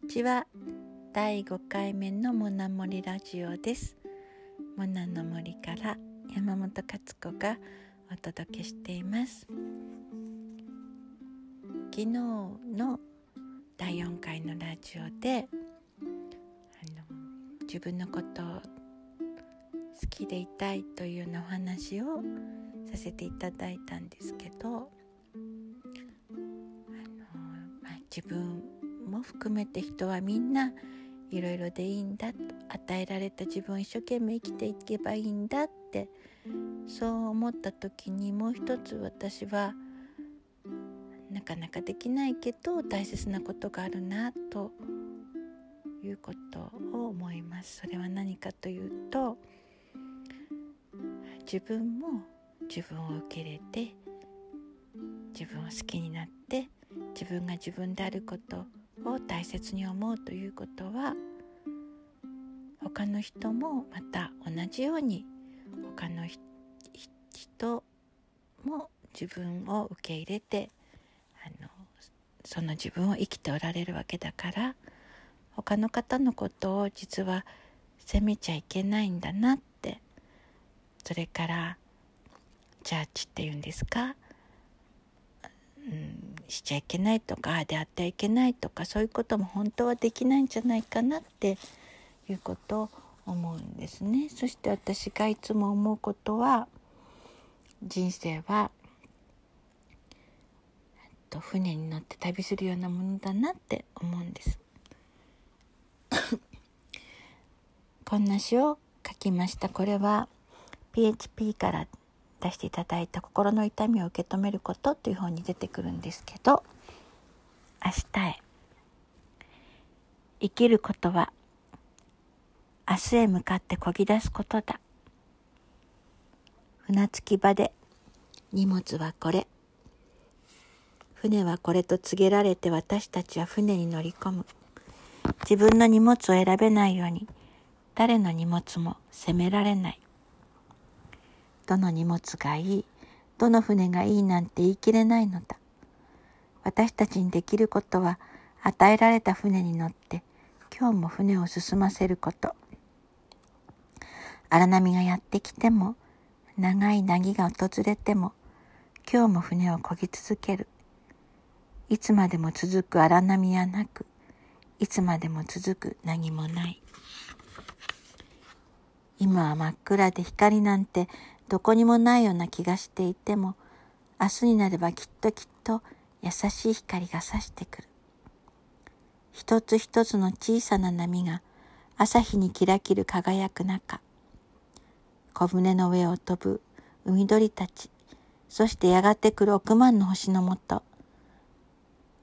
にちは。第5回目のモナモリラジオです。モナの森から山本勝子がお届けしています。昨日の第4回のラジオであの自分のことを好きでいたいというようなお話をさせていただいたんですけどあの、まあ、自分も含めて人はみんないろいろでいいんだと与えられた自分を一生懸命生きていけばいいんだってそう思った時にもう一つ私はなかなかできないけど大切なことがあるなということを思います。それは何かというと自分も自分を受け入れて自分を好きになって自分が自分であることを大切に思うということは他の人もまた同じように他の人も自分を受け入れてあのその自分を生きておられるわけだから他の方のことを実は責めちゃいけないんだなってそれからジャッジっていうんですか、うん、しちゃいけないとかああであってはいけないとかそういうことも本当はできないんじゃないかなっていうことを思うんですね。そして私がいつも思うことは人生はと船に乗って旅するようなものだなって思うんです こんな詩を書きましたこれは PHP から出していただいた心の痛みを受け止めることという本に出てくるんですけど明日へ生きることは明日へ向かってこぎ出すことだ船着き場で荷物はこれ船はこれと告げられて私たちは船に乗り込む。自分の荷物を選べないように誰の荷物も責められない。どの荷物がいい、どの船がいいなんて言い切れないのだ。私たちにできることは与えられた船に乗って今日も船を進ませること。荒波がやってきても長い凪が訪れても今日も船を漕ぎ続ける。いつまでも続く荒波はなく、いつまでも続く何もない。今は真っ暗で光なんてどこにもないような気がしていても、明日になればきっときっと優しい光が差してくる。一つ一つの小さな波が朝日にキラキラ輝く中、小舟の上を飛ぶ海鳥たち、そしてやがて来る億万の星のもと、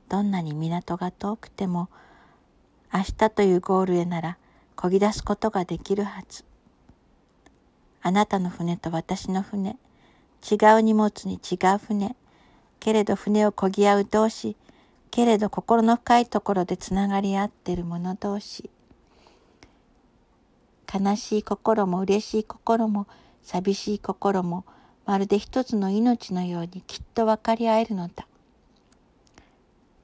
どんなに港が遠くても明日というゴールへなら漕ぎ出すことができるはず。あなたの船と私の船、違う荷物に違う船、けれど船を漕ぎ合う同士、けれど心の深いところでつながり合ってる者同士。悲しい心も嬉しい心も寂しい心もまるで一つの命のようにきっと分かり合えるのだ。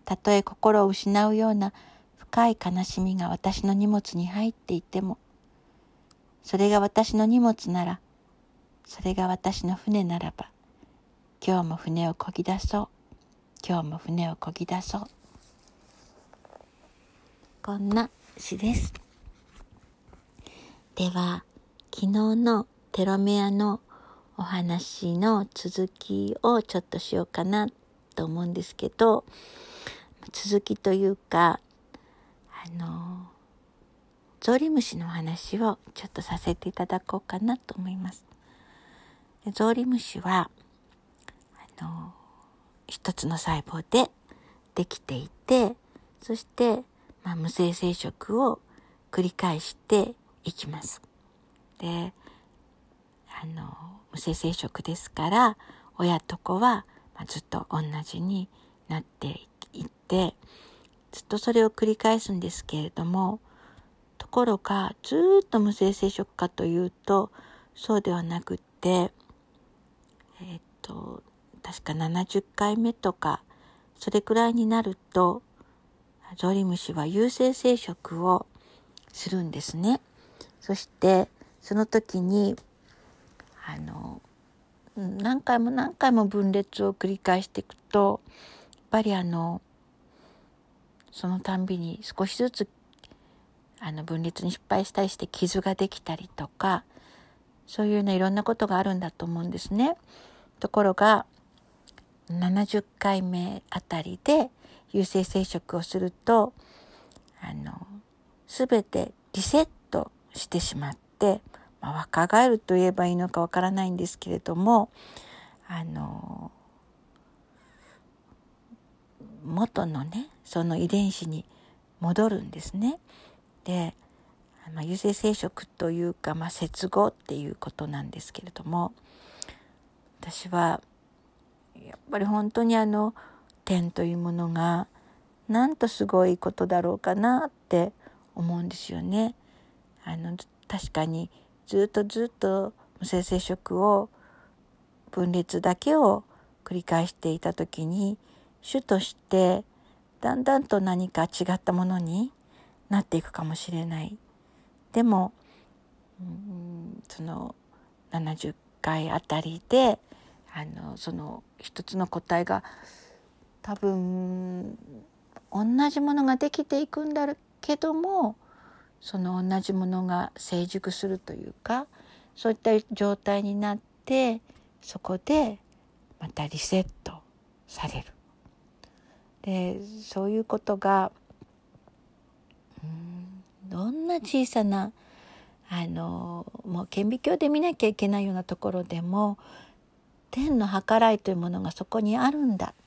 たとえ心を失うような深い悲しみが私の荷物に入っていても、それが私の荷物なら、それが私の船ならば、今日も船を漕ぎ出そう。今日も船を漕ぎ出そう。こんな詩です。では、昨日のテロメアのお話の続きをちょっとしようかなと思うんですけど、続きというか、あの、ゾウリムシの話をちょっとさせていただこうかなと思います。ゾウリムシは、あの、一つの細胞でできていて、そして、まあ、無性生殖を繰り返していきます。で、あの、無性生殖ですから、親と子は、まあ、ずっと同じになっていってずっとそれを繰り返すんですけれどもところがずっと無性生殖かというとそうではなくってえー、っと確か70回目とかそれくらいになるとゾウリムシは有性生殖をするんですね。そしてその時にあの何回も何回も分裂を繰り返していくとやっぱりあのそのたんびに少しずつあの分裂に失敗したりして傷ができたりとかそういうねいろんなことがあるんだと思うんですね。ところが70回目あたりで有性生殖をするとあの全てリセットしてしまって、まあ、若返ると言えばいいのかわからないんですけれどもあの元のねその遺伝子に戻るんですね。で、まあ、有性生殖というか、まあ、接合っていうことなんですけれども私はやっぱり本当にあの天というものがなんとすごいことだろうかなって思うんですよね。あの確かにずっとずっと無性生殖を分裂だけを繰り返していた時に主としてだんだんと何か違ったものになっていくかもしれない。でも、うん、その70回あたりであのその一つの個体が多分同じものができていくんだけどもその同じものが成熟するというかそういった状態になってそこでまたリセットされる。でそういうことがどんな小さなあのもう顕微鏡で見なきゃいけないようなところでも天の計らいというものがそこにあるんだっ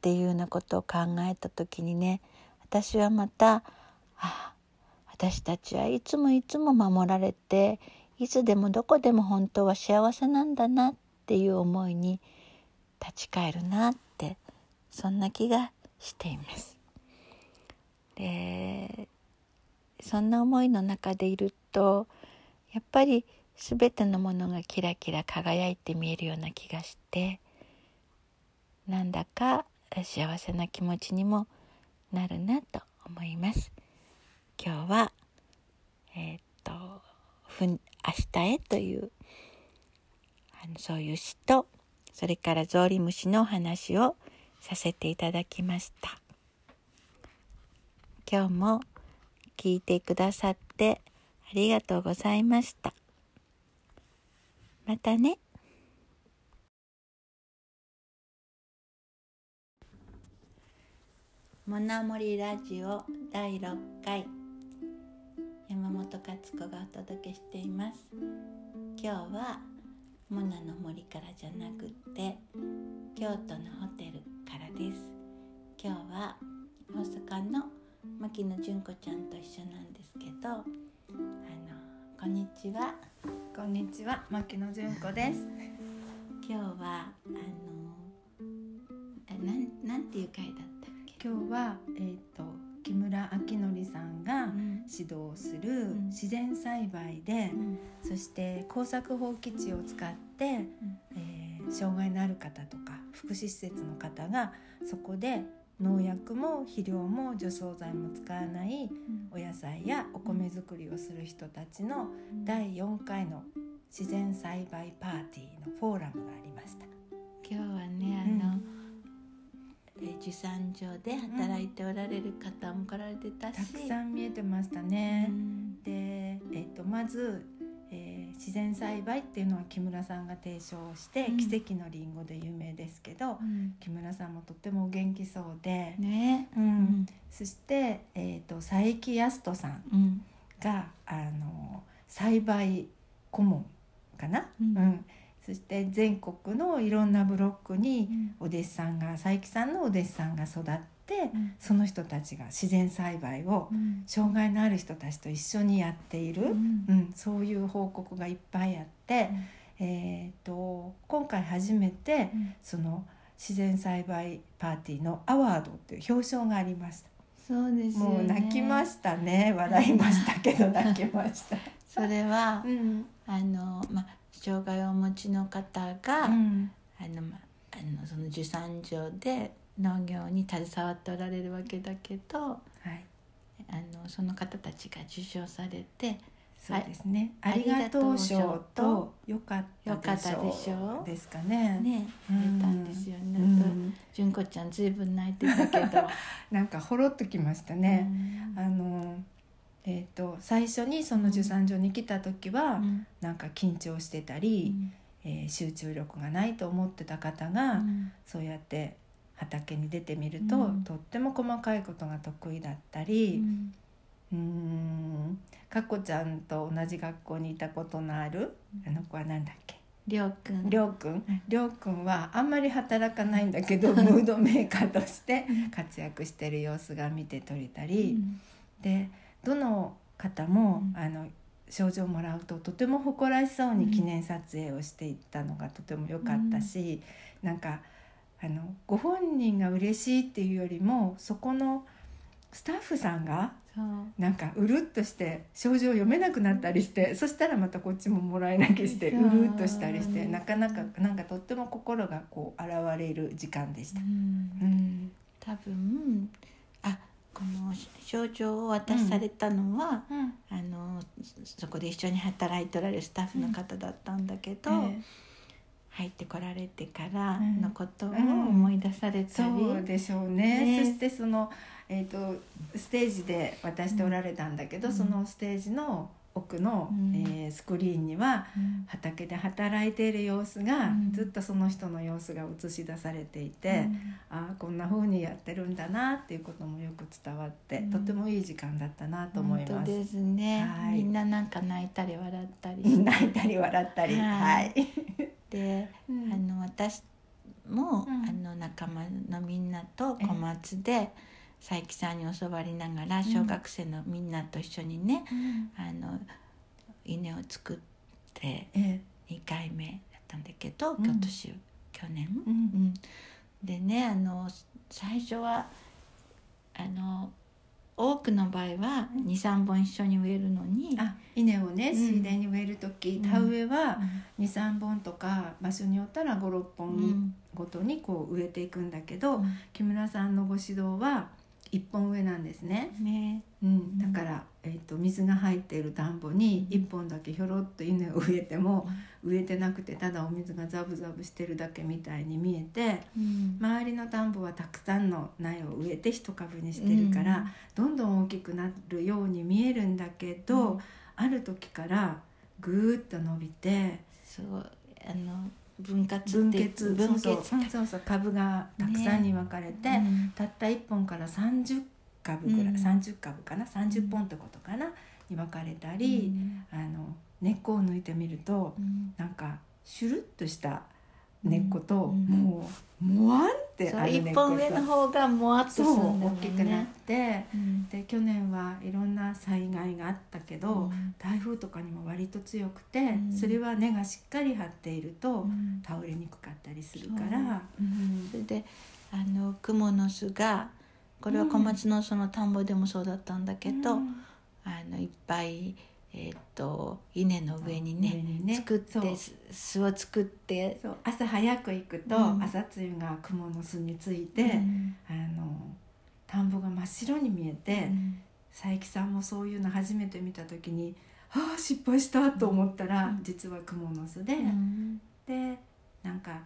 ていうようなことを考えた時にね私はまたあ私たちはいつもいつも守られていつでもどこでも本当は幸せなんだなっていう思いに立ち返るなってそんな気がしています。でそんな思いの中でいるとやっぱり全てのものがキラキラ輝いて見えるような気がしてなんだか幸せな気持ちにもなるなと思います。今日はえー、っと「明日へ」というあのそういう詩とそれからゾウリムシのお話をさせていただきました。今日も聞いてくださってありがとうございました。またね。モナモリラジオ第6回山本勝子がお届けしています今日はモナの森からじゃなくって京都のホテルからです今日は大阪の牧野純子ちゃんと一緒なんですけどあのこんにちは。こんにちは牧野純子です。今日はあのなんなんていう回だったっけ？今日はえっ、ー、と木村明則さんが指導する自然栽培で、うん、そして耕作放棄地を使って、うん、えー、障害のある方とか福祉施設の方がそこで農薬も肥料も除草剤も使わないお野菜やお米作りをする人たちの第4回の自然栽培パーティーのフォーラムがありました。今日はねあの、うん、え受産所で働いておられる方も来られてたし、たくさん見えてましたね。うん、で、えっとまずえー、自然栽培っていうのは木村さんが提唱して、うん、奇跡のりんごで有名ですけど、うん、木村さんもとってもお元気そうで、ね。うん、そして、えーと、佐伯康人さんが、あの栽培顧問かな、うん。そして全国のいろんなブロックにお弟子さんが佐伯さんのお弟子さんが育っ、うん、その人たちが自然栽培を障害のある人たちと一緒にやっている、うん、うん、そういう報告がいっぱいあって、えーと、今回初めて、その自然栽培パーティーのアワードっていう表彰がありました。そうです、ね、もう泣きましたね。笑いましたけど泣きました。それは、うん、あのまあ障害をお持ちの方が、うん、あのまあのその受産所で農業に携わっておられるわけだけどはい。あのその方たちが受賞されてそうですね、あはいりがとう賞とよかったでしょうですかね。ねうん。出たんですよね。うん。純子ちゃんずいぶん泣いてたけど。なんかほろっときましたね、うん。あのえー、と最初にその受産所に来た時は、うん。なんか緊張してたり、えー集中力がないと思ってた方が、うん。そうやって畑に出てみると、うん。とっても細かいことが得意だったうりん。うーん。かっこちゃんと同じ学校にいたことのあるあの子はなんだっけ？りょうくん。りょうくん。りょうくんはあんまり働かないんだけど ムードメーカーとして活躍してる様子が見て取れたうり、ん。でどの方も、うん。あの賞状をもらうととても誇らしそうに記念撮影をしていったのがとても良かったし、なんかあのご本人が嬉しいっていうよりもそこのスタッフさんが。なんかうるっとして症状読めなくなったりしてそしたらまたこっちももらい泣きしてそう。うるっとしたりしてなかなかなんかとっても心がこう現れる時間でした。う。ん。うん。多分あこの症状を渡されたのは、うん。あのそそこで一緒に働いておられるスタッフの方だったんだけど、え入ってこられてからうん。のことを思い出されえたり、そうでしょうね。ね。そしてその、えー、とステージで渡しておられたんだけど、うん。そのステージの奥の、うん。えースクリーンにはうん。畑で働いている様子が、うん。ずっとその人の様子が映し出されていて、ああこんな風にやってるんだなっていうこともよく伝わって、うん。とてもいい時間だったなと思います。本当ですね、はい。みんななんか泣いたり笑ったり 泣いたり笑ったり、ははいい。で、うん。あの私も、うん。あの仲間のみんなと小松で佐伯さんに教わりながら小学生のみんなと一緒にね、あの稲を作ってえ2回目だったんだけど、うん。今年去年、でねあの最初はあの多くの場合はうん23本一緒に植えるのに、あ稲をねうん。水田に植える時、うん。田植えはうん。23本とか場所によったら56う本ん。ごとにこう植えていくんだけど、うん。木村さんのご指導は1本植えなんですね。ね。うん、だから、えー、と水が入っている田んぼに1本だけひょろっと稲を植えても植えてなくてただお水がザブザブしてるだけみたいに見えてうん。周りの田んぼはたくさんの苗を植えて一株にしてるから、どんどん大きくなるように見えるんだけど、うん。ある時からぐーっと伸びてそうあの分割分って結分そうそう割そう株がたくさんに分かれて、うん。たった1本から30株ぐらい、うん。30株かな30本ってことかなに分かれたり、あの根っこを抜いてみるとうん。なんかシュルッとした根っこと、うん。もうもわんってあ一本上の方がもわっと大きくなっね。て。うん。で去年はいろんな災害があったけど、うん。台風とかにも割と強くて、うん。それは根がしっかり張っていると、うん。倒れにくかったりするから、う。ん。それであのクモの巣がこれは小松のその田んぼでもそうだったんだけど、うん。あのいっぱい、えー、と稲の上に上ねにね。作って巣を作って、朝早く行くと、うん。朝露が雲の巣について、うん。あの田んぼが真っ白に見えて、うん。佐伯さんもそういうの初めて見た時に「ああ失敗した」と思ったら、うん。実は蜘蛛の巣で、うん。でなんか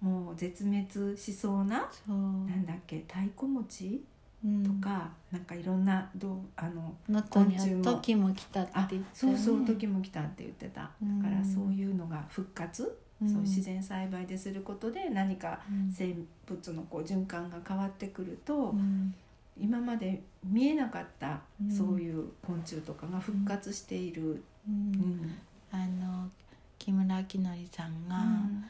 もう絶滅しそうな、そう。なんだっけ太鼓餅？うんとか、なんかいろんなどうあの昆虫も。は時も来たって言あって、ね、そうそう時も来たって言ってた、うん。だからそういうのが復活、うん。そう自然栽培ですることで何かうん。生物のこう循環が変わってくると、うん。今まで見えなかったうんそういう昆虫とかが復活している、ううんんあの木村明則さんが、うん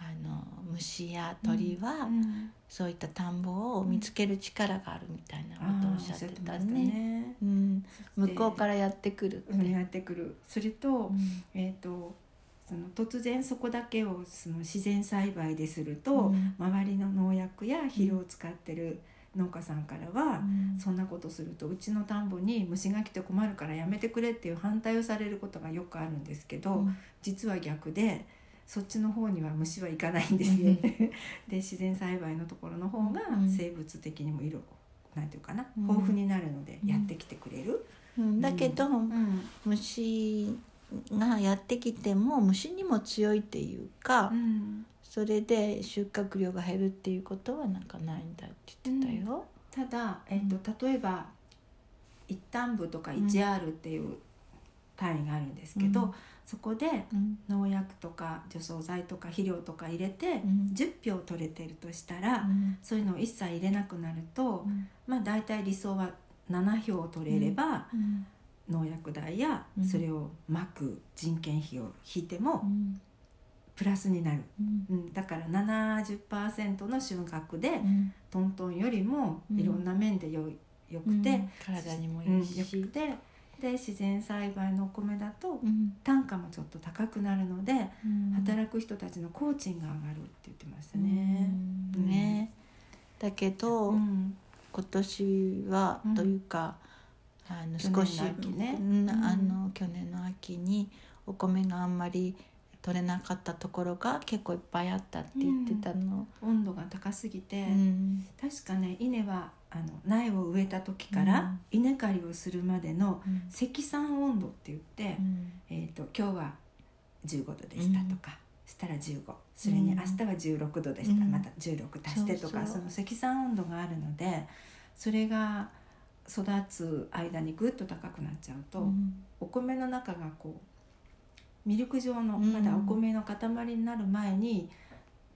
あの虫や鳥は、うんそういった田んぼを見つける力があるみたいなことをおっしゃってたね。ね。うん、向こうでからやってくるやってくる。それと,、うん。えー、とその突然そこだけをその自然栽培ですると、うん。周りの農薬や肥料を使ってる農家さんからは、うん。そんなことするとうちの田んぼに虫が来て困るからやめてくれっていう反対をされることがよくあるんですけど、うん。実は逆でそっちの方には虫は行かないんですよね。で自然栽培のところの方がうん。生物的にも色なんていうかなうん。豊富になるのでやってきてくれる。うん。だけど、うん。虫がやってきても虫にも強いっていうか、うん。それで収穫量が減るっていうことはなんかないんだって言ってたよ。ただ、えっと例えば一旦部とか 1R っていう単位があるんですけど、うんそこでうん。農薬とか除草剤とか肥料とか入れてうん。10票取れてるとしたら、うん。そういうのを一切入れなくなると、うん。まあ大体理想は7票取れれば、うん。農薬代やうん。それをまく人件費を引いてもうん。プラスになる、うん。うん、だから70%の収穫でうん。トントンよりもうん。いろんな面でよよくうん。て、体にもいいし、くてで自然栽培のお米だとうん。単価もちょっと高くなるので、うん。働く人たちの工賃が上がるって言ってましたね。うん。ね。だけど、うん。今年は、うんというかあの少しあの去年の秋にお米があんまり取れなかったところが結構いっぱいあったって言ってたの。温度が高すぎて、うん。確かね稲はあの苗を植えた時から稲刈りをするまでのうん。積算温度って言って、うん。えー、と今日は15度でしたとか、したら15それに明日は16度でした、うん。また16足してとか、その積算温度があるのでそれが育つ間にぐっと高くなっちゃうと、うん。お米の中がこうミルク状のうん。まだお米の塊になる前に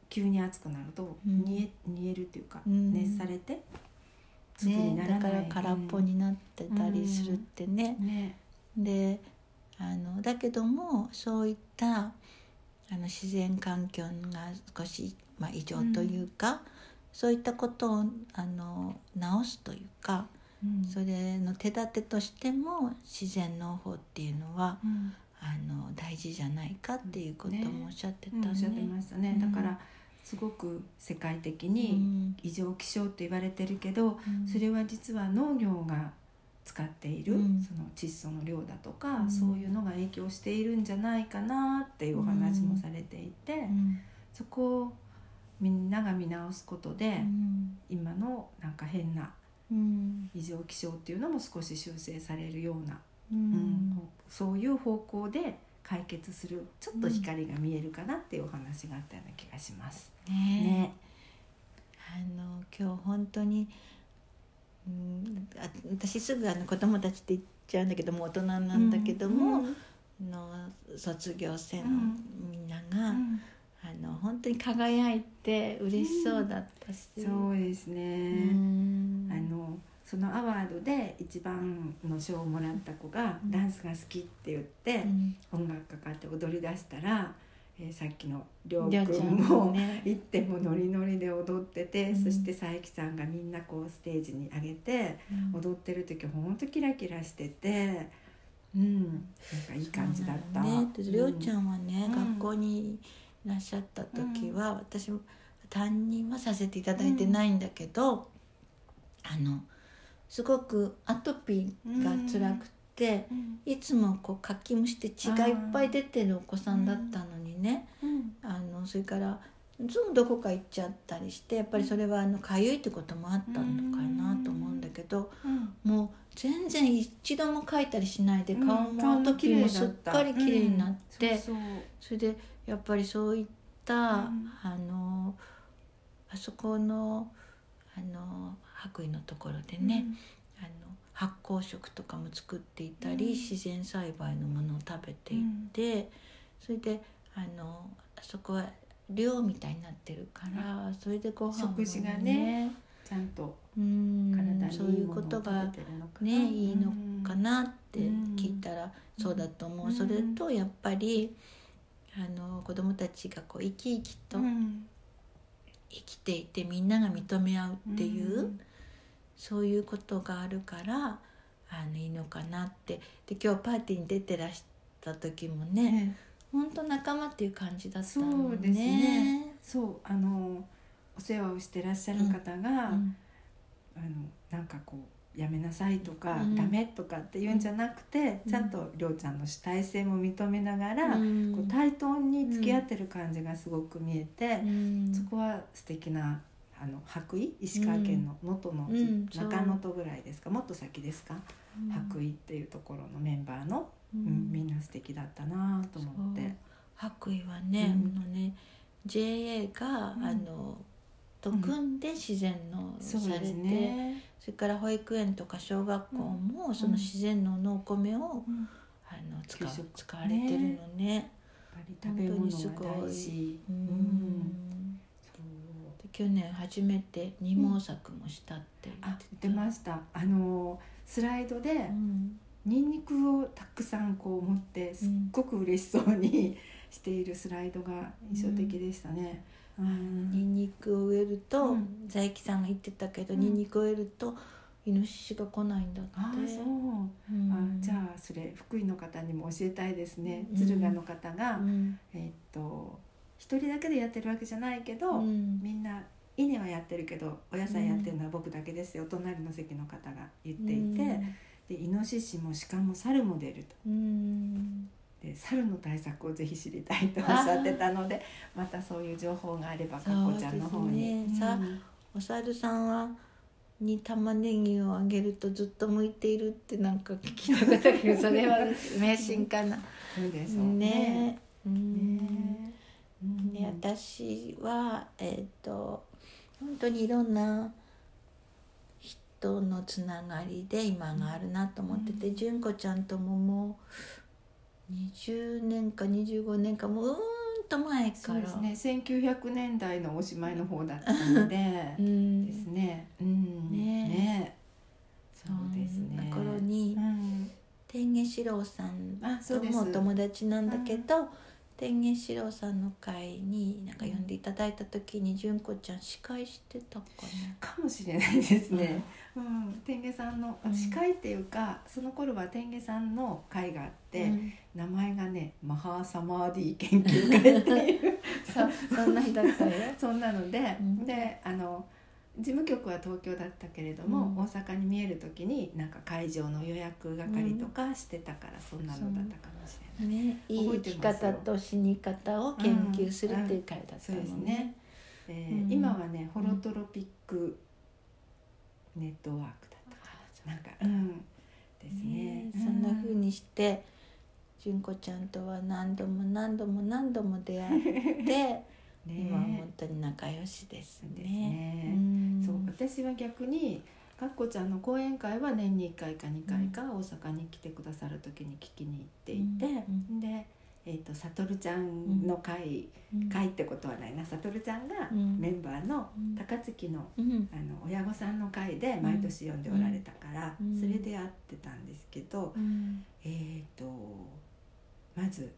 急に熱くなるとうん。煮え煮えるっていうか、うん。熱されて粒にね、ならだから空っぽになってたりするってね。うんね。であのだけどもそういったあの自然環境が少し、まあ、異常というか、そういったことをあの直すというかうん。それの手立てとしても自然農法っていうのはうん。あの大事じゃないかっていうこともおっしゃってたね。うんおっしゃってましたね、うんだからすごく世界的うにん。異常気象って言われてるけど、うん。それは実は農業が使っている、うん。その窒素の量だとか、うん。そういうのが影響しているんじゃないかなっていうお話もされていて、うん。そこをみんなが見直すことで、うん。今のなんか変なうん。異常気象っていうのも少し修正されるような、ううんん。そういう方向で解決するちょっと光が見えるかなっていうお話があったような気がします。ねね。あの今日本当に、うん、あ私すぐあの子供たちって言っちゃうんだけどもう大人なんだけども、うん。の卒業生のうんみんなが、うん。あの本当に輝いて嬉しそうだったし、そうですうね、そのアワードで一番の賞をもらった子がうん。ダンスが好きって言ってう、ん。音楽かかって踊り出したら、えーさっきのりょうくんももね。行ってもノリノリで踊ってて、うん。そして佐伯さんがみんなこうステージに上げてうん。踊ってる時ほんとキラキラしててうん。なんかいい感じだった。ね、でりょうちゃんはね、うん。学校にいらっしゃった時は、私も担任はさせていただいてないんだけど、あのすごくアトピーが辛くて、うん。いつもこうかきむして血がいっぱい出てるお子さんだったのにね、うん。あのそれからいつもどこか行っちゃったりしてやっぱりそれはあのかゆいってこともあったのかなと思うんだけど、うん。もう全然一度も描いたりしないでうん。顔も時もすっかり綺麗になって、うん。それでやっぱりそういった、ん。あのあそこのあの白衣のところでね、あの発酵食とかも作っていたり、うん。自然栽培のものを食べていって、それであのあそこは寮みたいになってるから、それでご飯も食事がねちゃんとうん体そういうことがねいいのかなってうん。聞いたらそうだと思う、うん。それとやっぱりあの子供たちがこう生き生きとうん。生きていてみんなが認め合うっていう、うんそういうことがあるからあのいいのかなって。で今日パーティーに出てらした時もねね本当仲間っていう感じだったそのね。うですね。そうあのお世話をしてらっしゃる方が、うんあのなんかこうやめなさいとか、うん。ダメとかっていうんじゃなくて、うん。ちゃんとりょうちゃんの主体性も認めながら、うん。こう対等に付き合ってる感じがすごく見えて、うん。そこは素敵なあの白衣石川県の能登の、中能登ぐらいですか？もっと先ですか、白衣っていうところのメンバーの、ううんんみんな素敵だったなと思って。白衣はね,、うん。あのね JA が、うん。あのと組んで自然農そうですされて、ね。それから保育園とか小学校も、うん。その自然農のお米を、うん。あの使使われてるのね。やっぱり食べ物が大事。ううん去年初めて二毛作もしたって言あって出ました。あのスライドでうん。ニンニクをたくさんこう持ってすっごく嬉しそうにしているスライドが印象的でしたね。うん。ニンニクを植えると、うん。佐伯さんが言ってたけど、うん。ニンニクを植えるとイノシシが来ないんだって。あそう、うん。あじゃあそれ福井の方にも教えたいですね。うん。敦賀の方が、うん。えーっと一人だけでやってるわけじゃないけど、うん。みんな稲はやってるけどお野菜やってるのは僕だけですよ、隣の席の方が言っていて、でイノシシも鹿も猿も出ると。うん。で猿の対策をぜひ知りたいとおっしゃってたのでまたそういう情報があればかっこちゃんの方に。ね。さうん。お猿さんはに玉ねぎをあげるとずっと向いているってなんか聞いたことある。け どそれは迷信かな。そうでしょうね。うね。んうんで私はえっ、と本当にいろんな人のつながりで今があるなと思ってて、純子ちゃんとももう20年か25年かもううーんと前から。そうですね。1900年代のおしまいの方だったので うん。ですね。うん。ね。ね。そうですね。頃にうん。天元四郎さんともお友達なんだけど、天元四郎さんの会になんか呼んでいただいた時に純子ちゃん司会してたかかもしれないですね。うん、天下さんのうん。司会っていうか、その頃は天下さんの会があって、うん。名前がねマハーサマーディ研究会っていう。そそんなんだったよ。そんなので、うん。であの事務局は東京だったけれども、うん。大阪に見える時になんか会場の予約係とかしてたから、そんなのだったかもしれない。ね、いい生き方と死に方を研究するっていう会だったもんね。ね。。でうん。今はねホロトロピックネットワークだったかな。なんかうん。ですね。ねそんな風にして純子ちゃんとは何度も何度も何度も出会って、ね今は本当に仲良しですそうですね。私は逆にかっこちゃんの講演会は年に1回か2回か大阪に来てくださる時に聞きに行っていて、うんで、えー、と悟ちゃんの会、うん。会ってことはないな。悟ちゃんがうん。メンバーのうん。高槻のうん。あの親御さんの会で毎年呼んでおられたから、うん。それで会ってたんですけど、うん。えー、とまず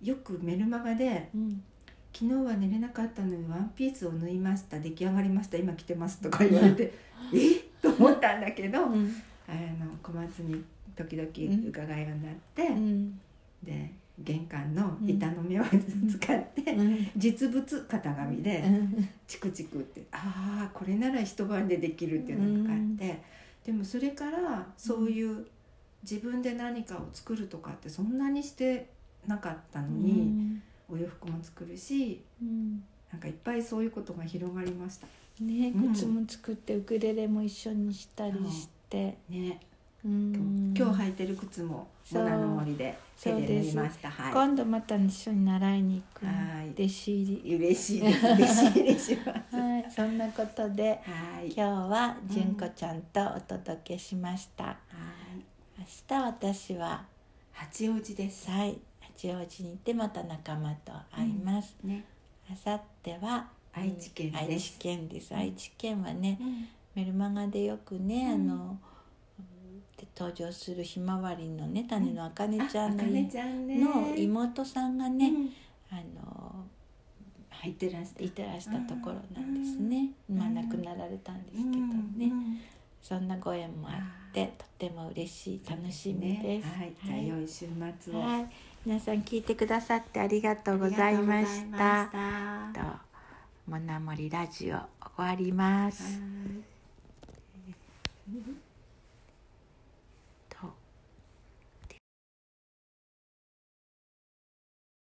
よくメルマガでうん「昨日は寝れなかったのにワンピースを縫いました。出来上がりました。今着てます」とか言われて「え？っ?」と思ったんだけど、うん。あの小松に時々伺いようになって、うん。で玄関の板の目を使って、うん。実物型紙で。うん。チクチクってああこれなら一晩でできるっていうのがあって、でもそれからそういう自分で何かを作るとかってそんなにしてなかったのに、お洋服も作るしうんなんかいっぱいそういうことが広がりました。ねうん。靴も作ってウクレレも一緒にしたりして、ね、うん。今日履いてる靴もモナの森で手で縫いました。は今度また一緒に習いに行くはい。弟子入い嬉しいです。嬉しい嬉しいます。り はい。そんなことではい。今日は純子ちゃんとお届けしました、はい。明日私は八王子です。はい八王子に行ってまた仲間と会います、ね。明後日は愛知県です。愛知県です。愛知県はねうん。メルマガでよくね、うん。あので登場するひまわりのね種のあかねちゃんの,、の妹さんがね、うん。あの入ってらしていてらしたところなんですね、うん。まあ亡くなられたんですけどね、うん。そんなご縁もあってとても嬉しい楽しみです。はい、じゃあ良い週末を。はい、皆さん聞いてくださってありがとうございました。とモナモリラジオ終わります。はい